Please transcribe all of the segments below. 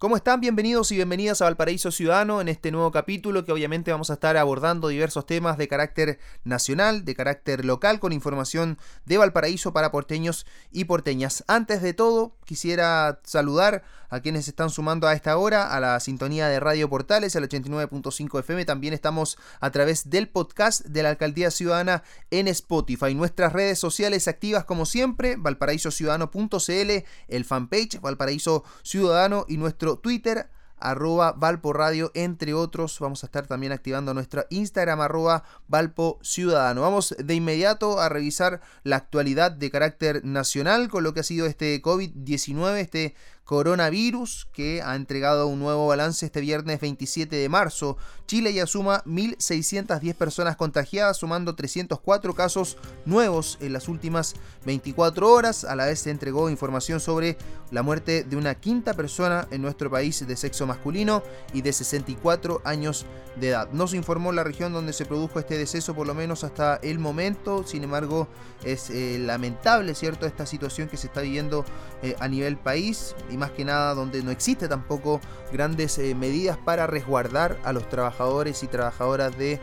¿Cómo están? Bienvenidos y bienvenidas a Valparaíso Ciudadano en este nuevo capítulo que obviamente vamos a estar abordando diversos temas de carácter nacional, de carácter local, con información de Valparaíso para porteños y porteñas. Antes de todo, quisiera saludar a quienes están sumando a esta hora a la sintonía de Radio Portales, al 89.5 FM. También estamos a través del podcast de la Alcaldía Ciudadana en Spotify. Nuestras redes sociales activas como siempre, valparaísociudadano.cl, el fanpage Valparaíso Ciudadano y nuestro Twitter, arroba Valpo Radio, entre otros. Vamos a estar también activando nuestra Instagram, arroba Valpo Ciudadano. Vamos de inmediato a revisar la actualidad de carácter nacional con lo que ha sido este COVID-19, este coronavirus que ha entregado un nuevo balance este viernes 27 de marzo. Chile ya suma 1.610 personas contagiadas, sumando 304 casos nuevos en las últimas 24 horas. A la vez se entregó información sobre la muerte de una quinta persona en nuestro país de sexo masculino y de 64 años de edad. No se informó la región donde se produjo este deceso, por lo menos hasta el momento. Sin embargo, es eh, lamentable, ¿cierto?, esta situación que se está viviendo eh, a nivel país más que nada donde no existe tampoco grandes eh, medidas para resguardar a los trabajadores y trabajadoras de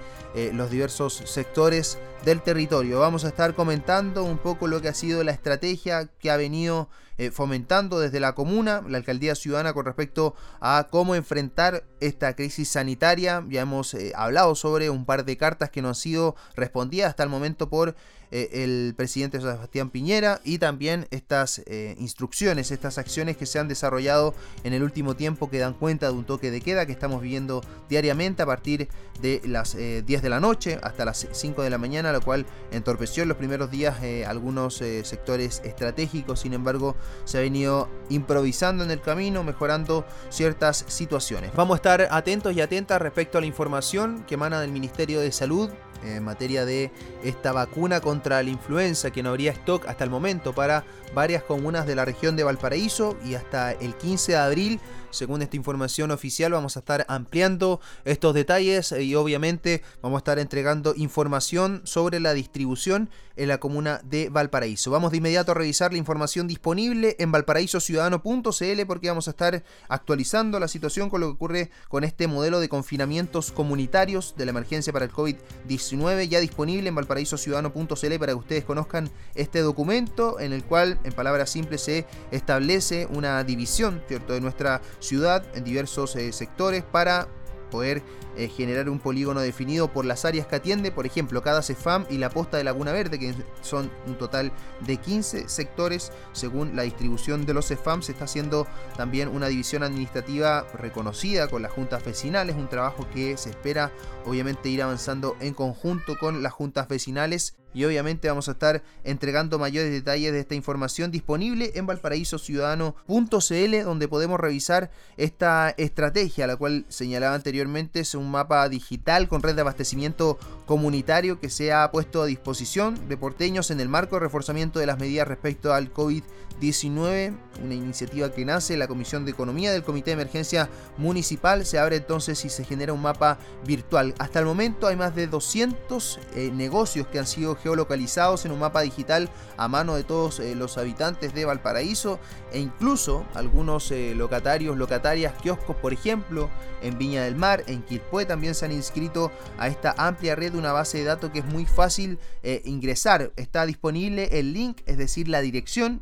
los diversos sectores del territorio. Vamos a estar comentando un poco lo que ha sido la estrategia que ha venido fomentando desde la comuna, la alcaldía ciudadana con respecto a cómo enfrentar esta crisis sanitaria. Ya hemos hablado sobre un par de cartas que no han sido respondidas hasta el momento por eh, el presidente Sebastián Piñera y también estas eh, instrucciones, estas acciones que se han desarrollado en el último tiempo que dan cuenta de un toque de queda que estamos viviendo diariamente a partir de las 10 eh, de la noche hasta las 5 de la mañana, lo cual entorpeció en los primeros días algunos sectores estratégicos, sin embargo se ha venido improvisando en el camino, mejorando ciertas situaciones. Vamos a atentos y atentas respecto a la información que emana del Ministerio de Salud en materia de esta vacuna contra la influenza, que no habría stock hasta el momento para varias comunas de la región de Valparaíso y hasta el 15 de abril según esta información oficial vamos a estar ampliando estos detalles y obviamente vamos a estar entregando información sobre la distribución en la comuna de Valparaíso. Vamos de inmediato a revisar la información disponible en valparaísociudadano.cl porque vamos a estar actualizando la situación con lo que ocurre con este modelo de confinamientos comunitarios de la emergencia para el COVID-19 ya disponible en valparaísociudadano.cl para que ustedes conozcan este documento en el cual en palabras simples se establece una división ¿cierto? de nuestra ciudad en diversos eh, sectores para poder eh, generar un polígono definido por las áreas que atiende, por ejemplo, cada CEFAM y la posta de Laguna Verde, que son un total de 15 sectores según la distribución de los CEFAM. Se está haciendo también una división administrativa reconocida con las juntas vecinales, un trabajo que se espera obviamente ir avanzando en conjunto con las juntas vecinales y obviamente vamos a estar entregando mayores detalles de esta información disponible en valparaísociudadano.cl donde podemos revisar esta estrategia, la cual señalaba anteriormente es un mapa digital con red de abastecimiento comunitario que se ha puesto a disposición de porteños en el marco de reforzamiento de las medidas respecto al COVID-19, una iniciativa que nace en la Comisión de Economía del Comité de Emergencia Municipal, se abre entonces y se genera un mapa virtual. Hasta el momento hay más de 200 eh, negocios que han sido geolocalizados en un mapa digital a mano de todos eh, los habitantes de Valparaíso e incluso algunos eh, locatarios, locatarias, kioscos, por ejemplo, en Viña del Mar, en Quilpué también se han inscrito a esta amplia red de una base de datos que es muy fácil eh, ingresar. Está disponible el link, es decir, la dirección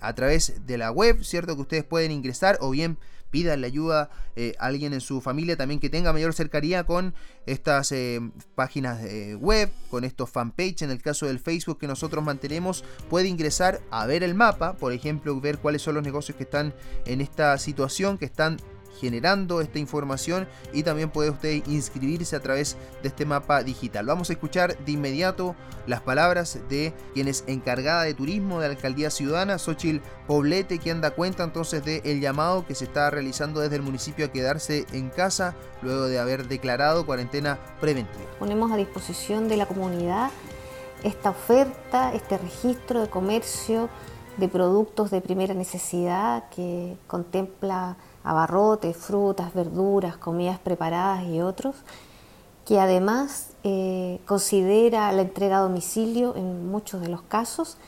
a través de la web, ¿cierto? Que ustedes pueden ingresar o bien la ayuda eh, a alguien en su familia también que tenga mayor cercanía con estas eh, páginas web, con estos fanpage. En el caso del Facebook que nosotros mantenemos, puede ingresar a ver el mapa, por ejemplo, ver cuáles son los negocios que están en esta situación, que están generando esta información y también puede usted inscribirse a través de este mapa digital. Vamos a escuchar de inmediato las palabras de quien es encargada de turismo de alcaldía ciudadana, Xochil Poblete, quien da cuenta entonces del el llamado que se está realizando desde el municipio a quedarse en casa luego de haber declarado cuarentena preventiva. Ponemos a disposición de la comunidad esta oferta, este registro de comercio de productos de primera necesidad que contempla abarrotes, frutas, verduras, comidas preparadas y otros, que además eh, considera la entrega a domicilio en muchos de los casos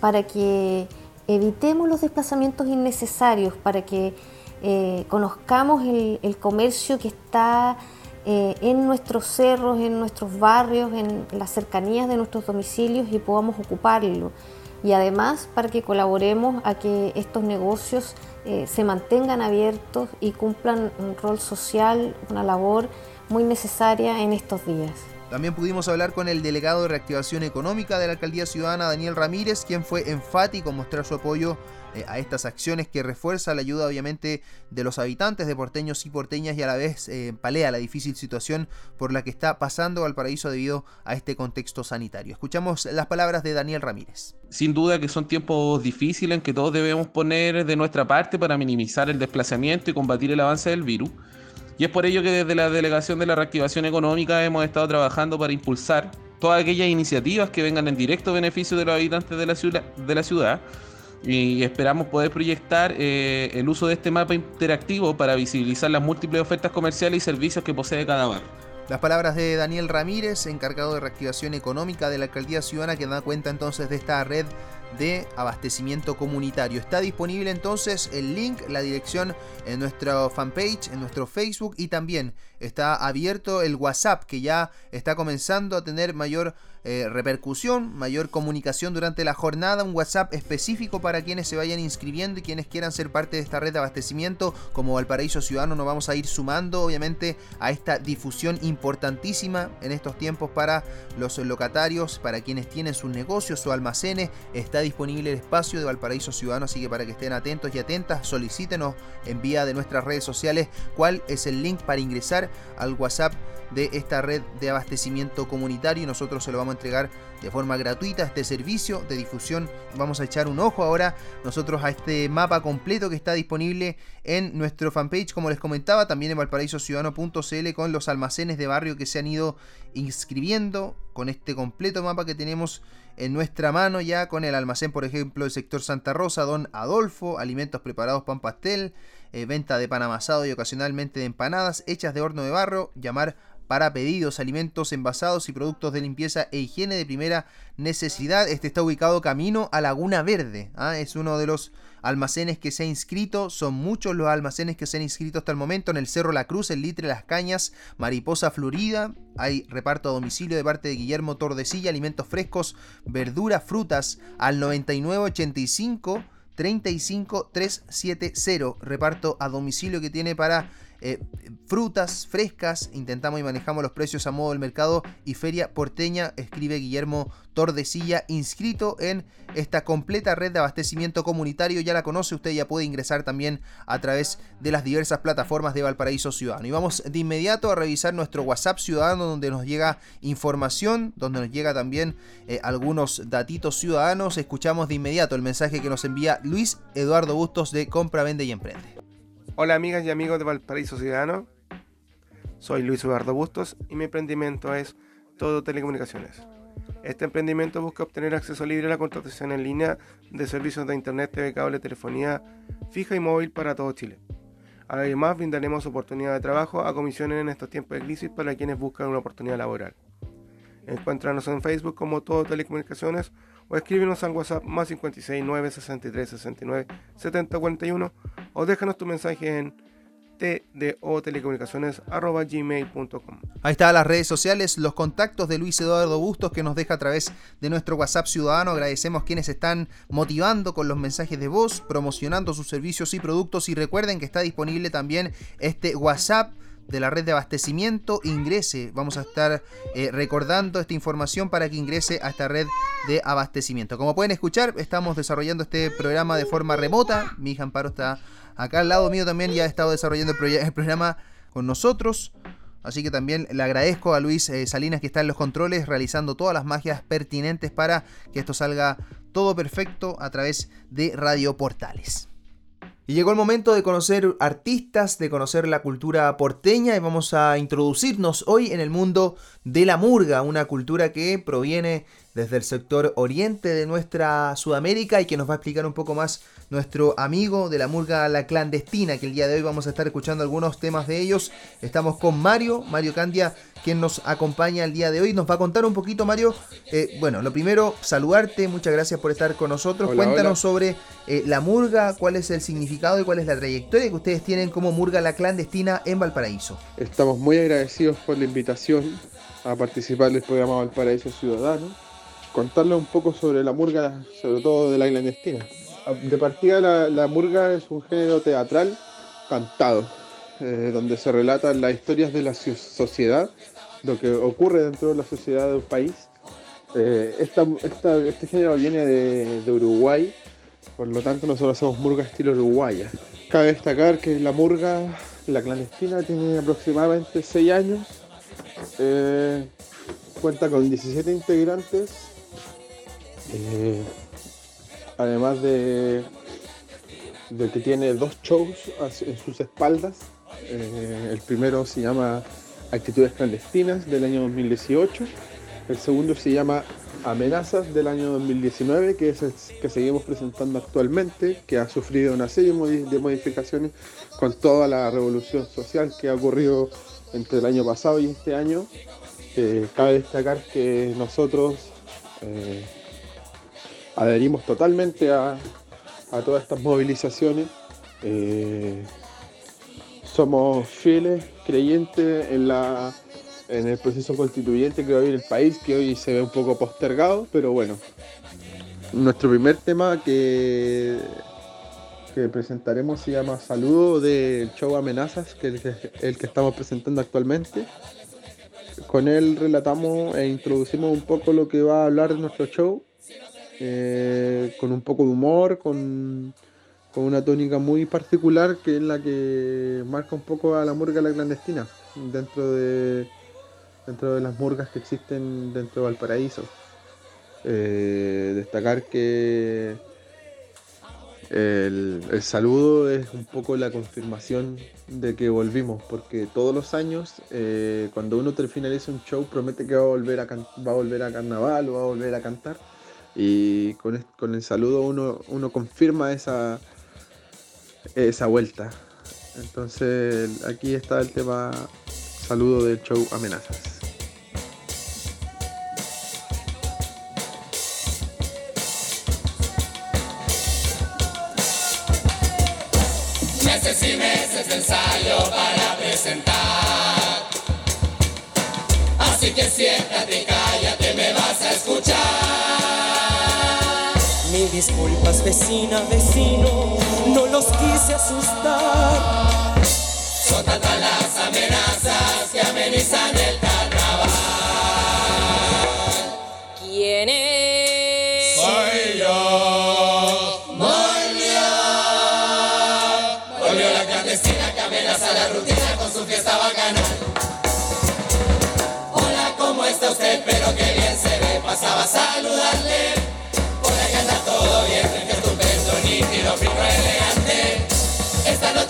para que evitemos los desplazamientos innecesarios, para que eh, conozcamos el, comercio que está eh, en nuestros cerros, en nuestros barrios, en las cercanías de nuestros domicilios y podamos ocuparlo. Y además para que colaboremos a que estos negocios eh, se mantengan abiertos y cumplan un rol social, una labor muy necesaria en estos días. También pudimos hablar con el delegado de reactivación económica de la Alcaldía Ciudadana, Daniel Ramírez, quien fue enfático en mostrar su apoyo eh, a estas acciones que refuerza la ayuda obviamente de los habitantes de porteños y porteñas y a la vez eh, palea la difícil situación por la que está pasando Valparaíso debido a este contexto sanitario. Escuchamos las palabras de Daniel Ramírez. Sin duda que son tiempos difíciles en que todos debemos poner de nuestra parte para minimizar el desplazamiento y combatir el avance del virus. Y es por ello que desde la Delegación de la Reactivación Económica hemos estado trabajando para impulsar todas aquellas iniciativas que vengan en directo beneficio de los habitantes de la ciudad, y esperamos poder proyectar eh, el uso de este mapa interactivo para visibilizar las múltiples ofertas comerciales y servicios que posee cada barrio. Las palabras de Daniel Ramírez, encargado de reactivación económica de la Alcaldía Ciudadana, que da cuenta entonces de esta red de abastecimiento comunitario. Está disponible entonces el link, la dirección en nuestra fanpage, en nuestro Facebook y también está abierto el WhatsApp que ya está comenzando a tener mayor eh, repercusión, mayor comunicación durante la jornada, un WhatsApp específico para quienes se vayan inscribiendo y quienes quieran ser parte de esta red de abastecimiento. Como Valparaíso Ciudadano nos vamos a ir sumando obviamente a esta difusión importantísima en estos tiempos para los locatarios, para quienes tienen sus negocios, o almacenes. Está disponible el espacio de Valparaíso Ciudadano, así que para que estén atentos y atentas, solicítenos en vía de nuestras redes sociales cuál es el link para ingresar al WhatsApp de esta red de abastecimiento comunitario y nosotros se lo vamos a entregar de forma gratuita este servicio de difusión. Vamos a echar un ojo ahora nosotros a este mapa completo que está disponible en nuestro fanpage, como les comentaba, también en valparaísociudadano.cl con los almacenes de barrio que se han ido inscribiendo con este completo mapa que tenemos en nuestra mano ya con el almacén, por ejemplo, del sector Santa Rosa, Don Adolfo, alimentos preparados pan pastel, eh, venta de pan amasado y ocasionalmente de empanadas hechas de horno de barro, llamar para pedidos, alimentos envasados y productos de limpieza e higiene de primera necesidad. Este está ubicado camino a Laguna Verde. ¿ah? Es uno de los almacenes que se ha inscrito. Son muchos los almacenes que se han inscrito hasta el momento. En el Cerro La Cruz, el Litre Las Cañas, Mariposa Florida. Hay reparto a domicilio de parte de Guillermo Tordesilla, alimentos frescos, verduras, frutas al 9985 35370. Reparto a domicilio que tiene para eh, frutas frescas, intentamos y manejamos los precios a modo del mercado y feria porteña, escribe Guillermo Tordesilla, inscrito en esta completa red de abastecimiento comunitario, ya la conoce usted, ya puede ingresar también a través de las diversas plataformas de Valparaíso Ciudadano. Y vamos de inmediato a revisar nuestro WhatsApp Ciudadano, donde nos llega información, donde nos llega también eh, algunos datitos ciudadanos. Escuchamos de inmediato el mensaje que nos envía Luis Eduardo Bustos de Compra, Vende y Emprende. Hola amigas y amigos de Valparaíso Ciudadano, soy Luis Eduardo Bustos y mi emprendimiento es Todo Telecomunicaciones. Este emprendimiento busca obtener acceso libre a la contratación en línea de servicios de Internet, TV, cable, telefonía fija y móvil para todo Chile. Además, brindaremos oportunidad de trabajo a comisiones en estos tiempos de crisis para quienes buscan una oportunidad laboral. Encuéntranos en Facebook como Todo Telecomunicaciones o escríbenos al WhatsApp más 56 9 63 69 70 41 o déjanos tu mensaje en tdotelecomunicaciones.gmail.com Ahí están las redes sociales, los contactos de Luis Eduardo Bustos que nos deja a través de nuestro WhatsApp Ciudadano. Agradecemos quienes están motivando con los mensajes de voz, promocionando sus servicios y productos y recuerden que está disponible también este WhatsApp de la red de abastecimiento ingrese. Vamos a estar eh, recordando esta información para que ingrese a esta red de abastecimiento. Como pueden escuchar, estamos desarrollando este programa de forma remota. Mi hija Amparo está acá al lado mío también, ya ha estado desarrollando el, programa con nosotros. Así que también le agradezco a Luis eh, Salinas que está en los controles realizando todas las magias pertinentes para que esto salga todo perfecto a través de Radio Portales. Y llegó el momento de conocer artistas, de conocer la cultura porteña y vamos a introducirnos hoy en el mundo de la murga, una cultura que proviene desde el sector oriente de nuestra Sudamérica y que nos va a explicar un poco más nuestro amigo de la murga La Clandestina, que el día de hoy vamos a estar escuchando algunos temas de ellos. Estamos con Mario, Mario Candia, quien nos acompaña el día de hoy. Nos va a contar un poquito, Mario. Eh, bueno, lo primero, saludarte, muchas gracias por estar con nosotros. Cuéntanos sobre eh, la murga, cuál es el significado y cuál es la trayectoria que ustedes tienen como murga La Clandestina en Valparaíso. Estamos muy agradecidos por la invitación a participar del programa Valparaíso Ciudadano contarle un poco sobre la murga, sobre todo de la clandestina. De partida, la, murga es un género teatral cantado, eh, donde se relatan las historias de la sociedad, lo que ocurre dentro de la sociedad de un país. Eh, este género viene de, Uruguay, por lo tanto nosotros hacemos murga estilo uruguaya. Cabe destacar que la murga, la clandestina, tiene aproximadamente 6 años, eh, cuenta con 17 integrantes eh, además de, que tiene dos shows en sus espaldas. Eh, el primero se llama Actitudes clandestinas del año 2018. El segundo se llama Amenazas del año 2019, que es el que seguimos presentando actualmente, que ha sufrido una serie de modificaciones con toda la revolución social que ha ocurrido entre el año pasado y este año. Eh, cabe destacar que nosotros adherimos totalmente a, todas estas movilizaciones. Eh, somos fieles creyentes en, la, en el proceso constituyente que va a vivir el país, que hoy se ve un poco postergado, pero bueno. Nuestro primer tema que, que presentaremos se llama Saludo del show Amenazas, que es el que estamos presentando actualmente. Con él relatamos e introducimos un poco lo que va a hablar nuestro show eh, con un poco de humor, con, una tónica muy particular que es la que marca un poco a la murga la clandestina dentro de, dentro de las murgas que existen dentro de Valparaíso. Eh, destacar que el, saludo es un poco la confirmación de que volvimos, porque todos los años, eh, cuando uno finaliza un show, promete que va a volver a, va a volver a carnaval o va a volver a cantar y con, con el saludo uno, uno confirma esa, esa vuelta. Entonces aquí está el tema saludo del show Amenazas. Meses y meses ensayo para presentar. Así que siéntate cállate, me vas a escuchar. Disculpas, vecina, vecino, no los quise asustar. Son tantas las amenazas que amenizan el carnaval. ¿Quién es? Soy yo. Volvió. Volvió la clandestina que amenaza la rutina con su fiesta bacana. Hola, ¿cómo está usted? Pero que bien se ve. Pasaba a saludarle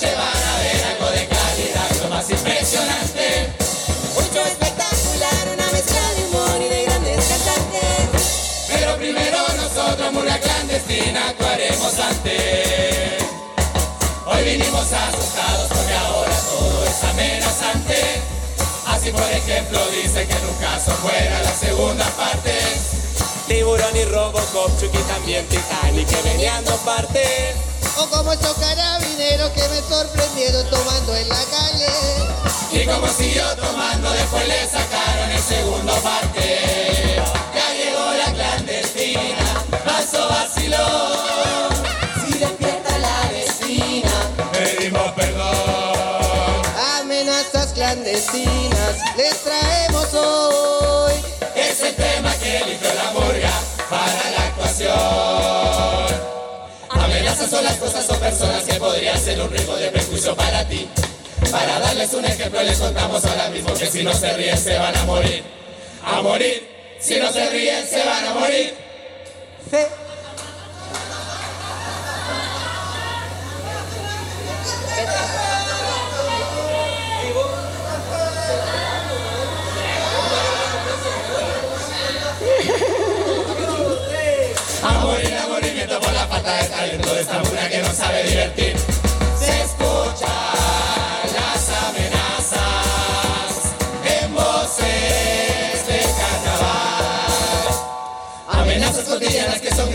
noche van a ver algo de calidad, lo más impresionante. Show espectacular, una mezcla de humor y de grandes cantantes. Pero primero nosotros, murga clandestina, actuaremos antes. Hoy vinimos asustados porque ahora todo es amenazante. Así por ejemplo dice que en un caso fuera la segunda parte. Tiburón y Robocop, Chucky también Titanic que venían dos partes. O como esos carabineros que me sorprendieron tomando en la calle. Y como siguió tomando, después le sacaron el segundo parte. Ya llegó la clandestina, paso vacilón. Si despierta la vecina, pedimos perdón. Amenazas clandestinas les traemos hoy. Amenazas son las cosas o personas que podrían ser un riesgo de prejuicio para ti. Para darles un ejemplo les contamos ahora mismo que si no se ríen se van a morir. A morir. Si no se ríen se van a morir. Sí.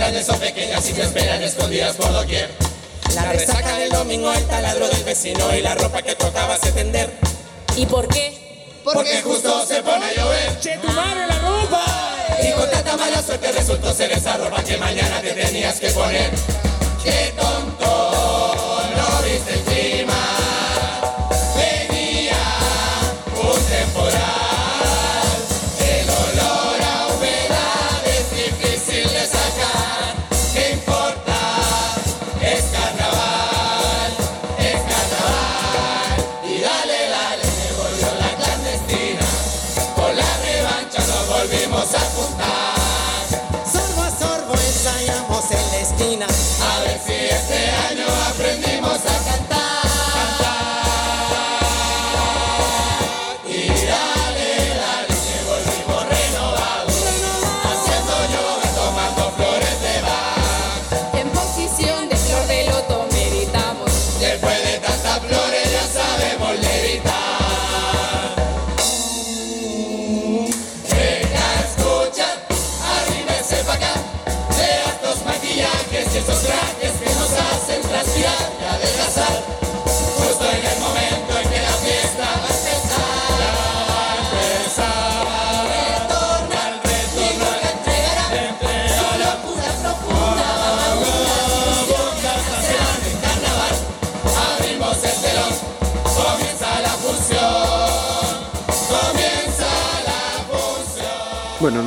Grandes o pequeñas y te esperan escondidas por doquier. La resaca del domingo, el taladro del vecino y la ropa que tocaba se tender. ¿Y por qué? Porque justo se pone a llover. ¡Che tu madre la ropa! Y con tanta mala suerte resultó ser esa ropa que mañana te tenías que poner. ¡Qué tonto!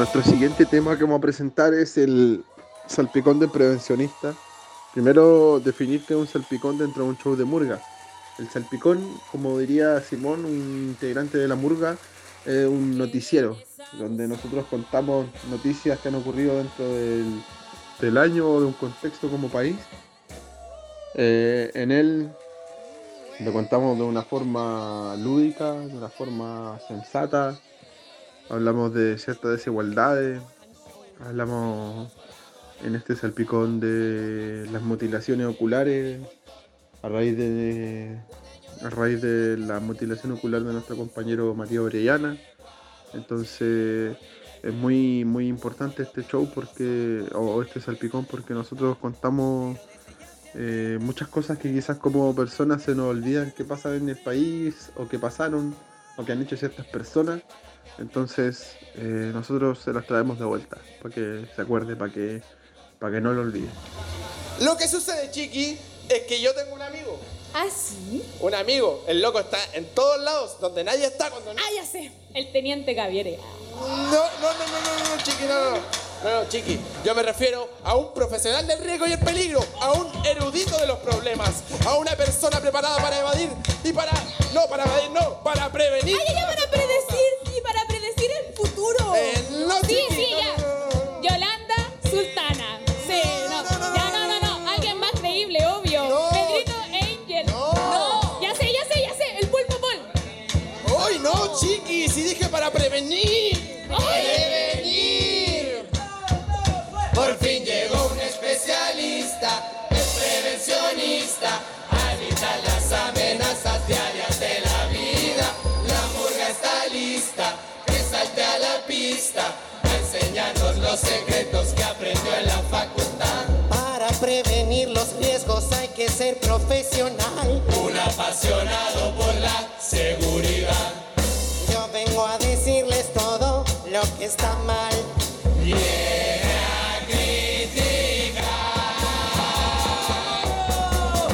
Nuestro siguiente tema que vamos a presentar es el salpicón del prevencionista. Primero, definir qué es un salpicón dentro de un show de murga. El salpicón, como diría Simón, un integrante de la murga, es un noticiero, donde nosotros contamos noticias que han ocurrido dentro del, del año o de un contexto como país. Eh, en él lo contamos de una forma lúdica, de una forma sensata, hablamos de ciertas desigualdades, hablamos en este salpicón de las mutilaciones oculares a raíz de a raíz de la mutilación ocular de nuestro compañero Matías Orellana. Entonces es muy muy importante este show porque o este salpicón porque nosotros contamos eh, muchas cosas que quizás como personas se nos olvidan que pasan en el país o que pasaron o que han hecho ciertas personas. Entonces eh, nosotros se las traemos de vuelta para que se acuerde, para que, para que no lo olvide. Lo que sucede, Chiqui, es que yo tengo un amigo. ¿Ah, sí? Un amigo. El loco está en todos lados, donde nadie está cuando... Ah, ya sé. El teniente Gaviere. No, no, no, no, no, no, Chiqui, no, no. No, no, Chiqui. Yo me refiero a un profesional del riesgo y el peligro, a un erudito de los problemas, a una persona preparada para evadir y para... No, para evadir, no, para prevenir. ¡Ay, ya para predecir! Eh, no, sí, sí, no, ya. no, no, no. Yolanda Sultana. Sí, no. Ya, no, no, no. Alguien más creíble, obvio. No. Pedrito Angel. No. Ya sé, ya sé, ya sé. El pulpo pol. ¡Ay, no, Chiqui! Si dije para prevenir. Prevenir. Por fin llegó un especialista, es prevencionista, a evitar las amenazas diarias de la vida. La murga está lista, los secretos que aprendió en la facultad. Para prevenir los riesgos hay que ser profesional. Un apasionado por la seguridad. Yo vengo a decirles todo lo que está mal.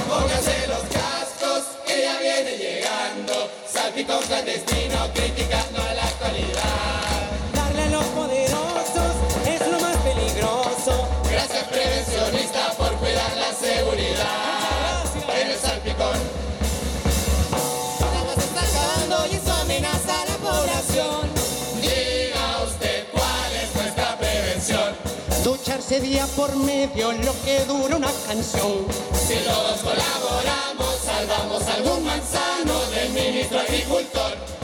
Pónganse los cascos, que ya viene llegando. Salpicón clandestino, por medio lo que dura una canción. Si todos colaboramos, salvamos algún manzano del ministro agricultor.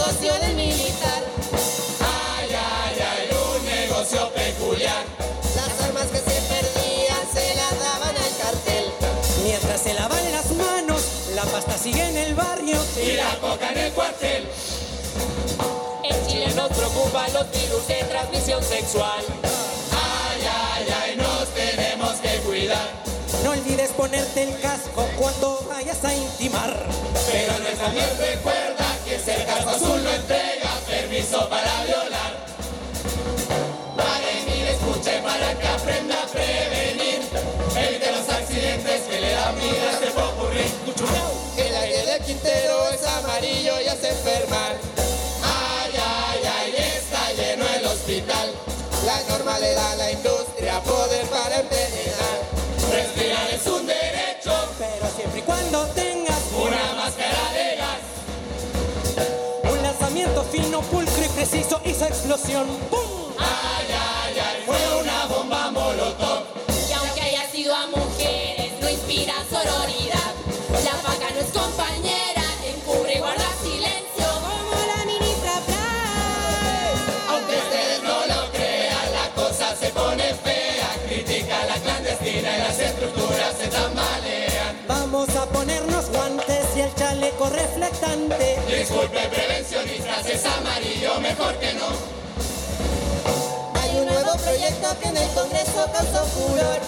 Socio del militar. Ay, ay, ay, un negocio peculiar. Las armas que se perdían se las daban al cartel. Mientras se lavan las manos, la pasta sigue en el barrio. Y la coca en el cuartel. En Chile Nos preocupan los virus de transmisión sexual. Ay, ay, ay, nos tenemos que cuidar. No olvides ponerte el casco cuando vayas a intimar. Pero nuestra miel recuerda que si el casco azul no entrega permiso para violar. Pare, mire, escuche para que aprenda a prevenir. Evite los accidentes que le dan vida a este popurrí. El aire de Quintero es amarillo y hace enfermar. Ay, ay, ay, está lleno el hospital. La norma le da a la industria poder para envenenar. Lanzamiento fino, pulcro y preciso hizo explosión. ¡Pum! Ay, ay, ay, fue una bomba molotov. Y aunque haya sido a mujeres, no inspira sororidad. Chaleco reflectante. Disculpe, prevencionistas, es amarillo, mejor que no. Hay un nuevo proyecto que en el Congreso causó furor.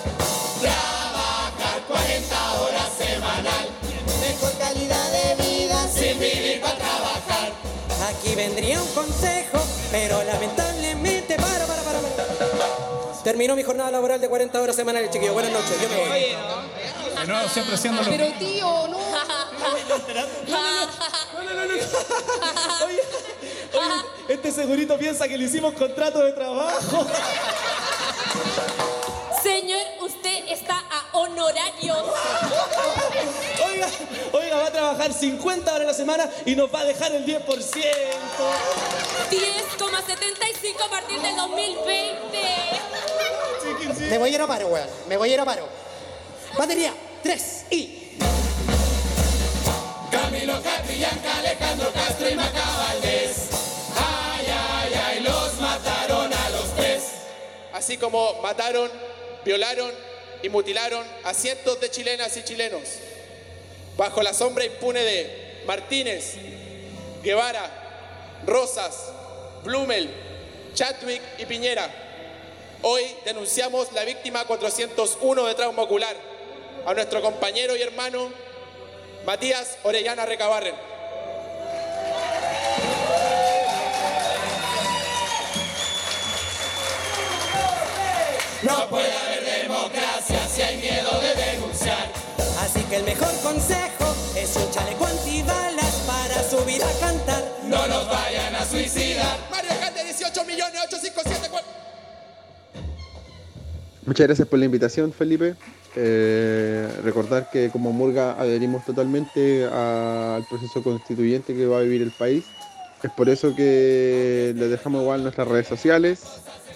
Trabajar 40 horas semanal, Mejor calidad de vida. sin vivir para trabajar. Aquí vendría un consejo, pero lamentablemente. Para, para, para, para. Terminó mi jornada laboral de 40 horas semanales, chiquillos. Buenas noches, yo me voy. De nuevo, siempre haciendo lo Pero tío, no. Oye, oye, este segurito piensa que le hicimos contrato de trabajo. Señor, usted está a honorarios. Oiga, oiga, va a trabajar 50 horas a la semana y nos va a dejar el 10%. 10,75 a partir del 2020. Me voy a ir a paro, weón. Me voy a ir a paro. Batería, 3 y. Alejandro Castro y Maca Valdés. Ay, ay, ay, los mataron a los tres. Así como mataron, violaron y mutilaron a cientos de chilenas y chilenos. Bajo la sombra impune de Martínez, Guevara, Rosas, Blumel, Chadwick y Piñera. Hoy denunciamos la víctima 401 de trauma ocular, a nuestro compañero y hermano Matías Orellana Recabarren. No puede haber democracia si hay miedo de denunciar. Así que el mejor consejo es un chaleco antibalas para subir a cantar. No nos vayan a suicidar. Mario Cante, 18 millones 857 Muchas gracias por la invitación, Felipe. Eh, recordar que como Murga adherimos totalmente al proceso constituyente que va a vivir el país. Es por eso que les dejamos igual nuestras redes sociales.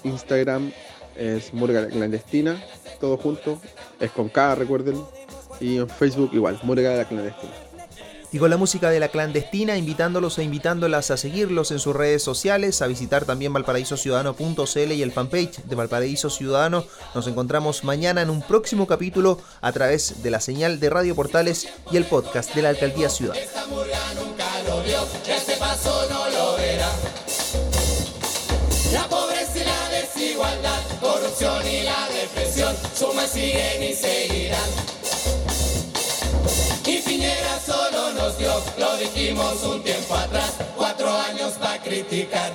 Instagram es Murga la Clandestina, todo junto. Es con K, recuerden. Y en Facebook igual, Murga la Clandestina. Y con la música de la clandestina, invitándolos e invitándolas a seguirlos en sus redes sociales, a visitar también valparaísociudadano.cl y el fanpage de Valparaíso Ciudadano. Nos encontramos mañana en un próximo capítulo a través de la señal de Radio Portales y el podcast de la Alcaldía Ciudad. Y la depresión, suman, siguen y seguirán. Y Piñera solo nos dio, lo dijimos un tiempo atrás, cuatro años para criticar.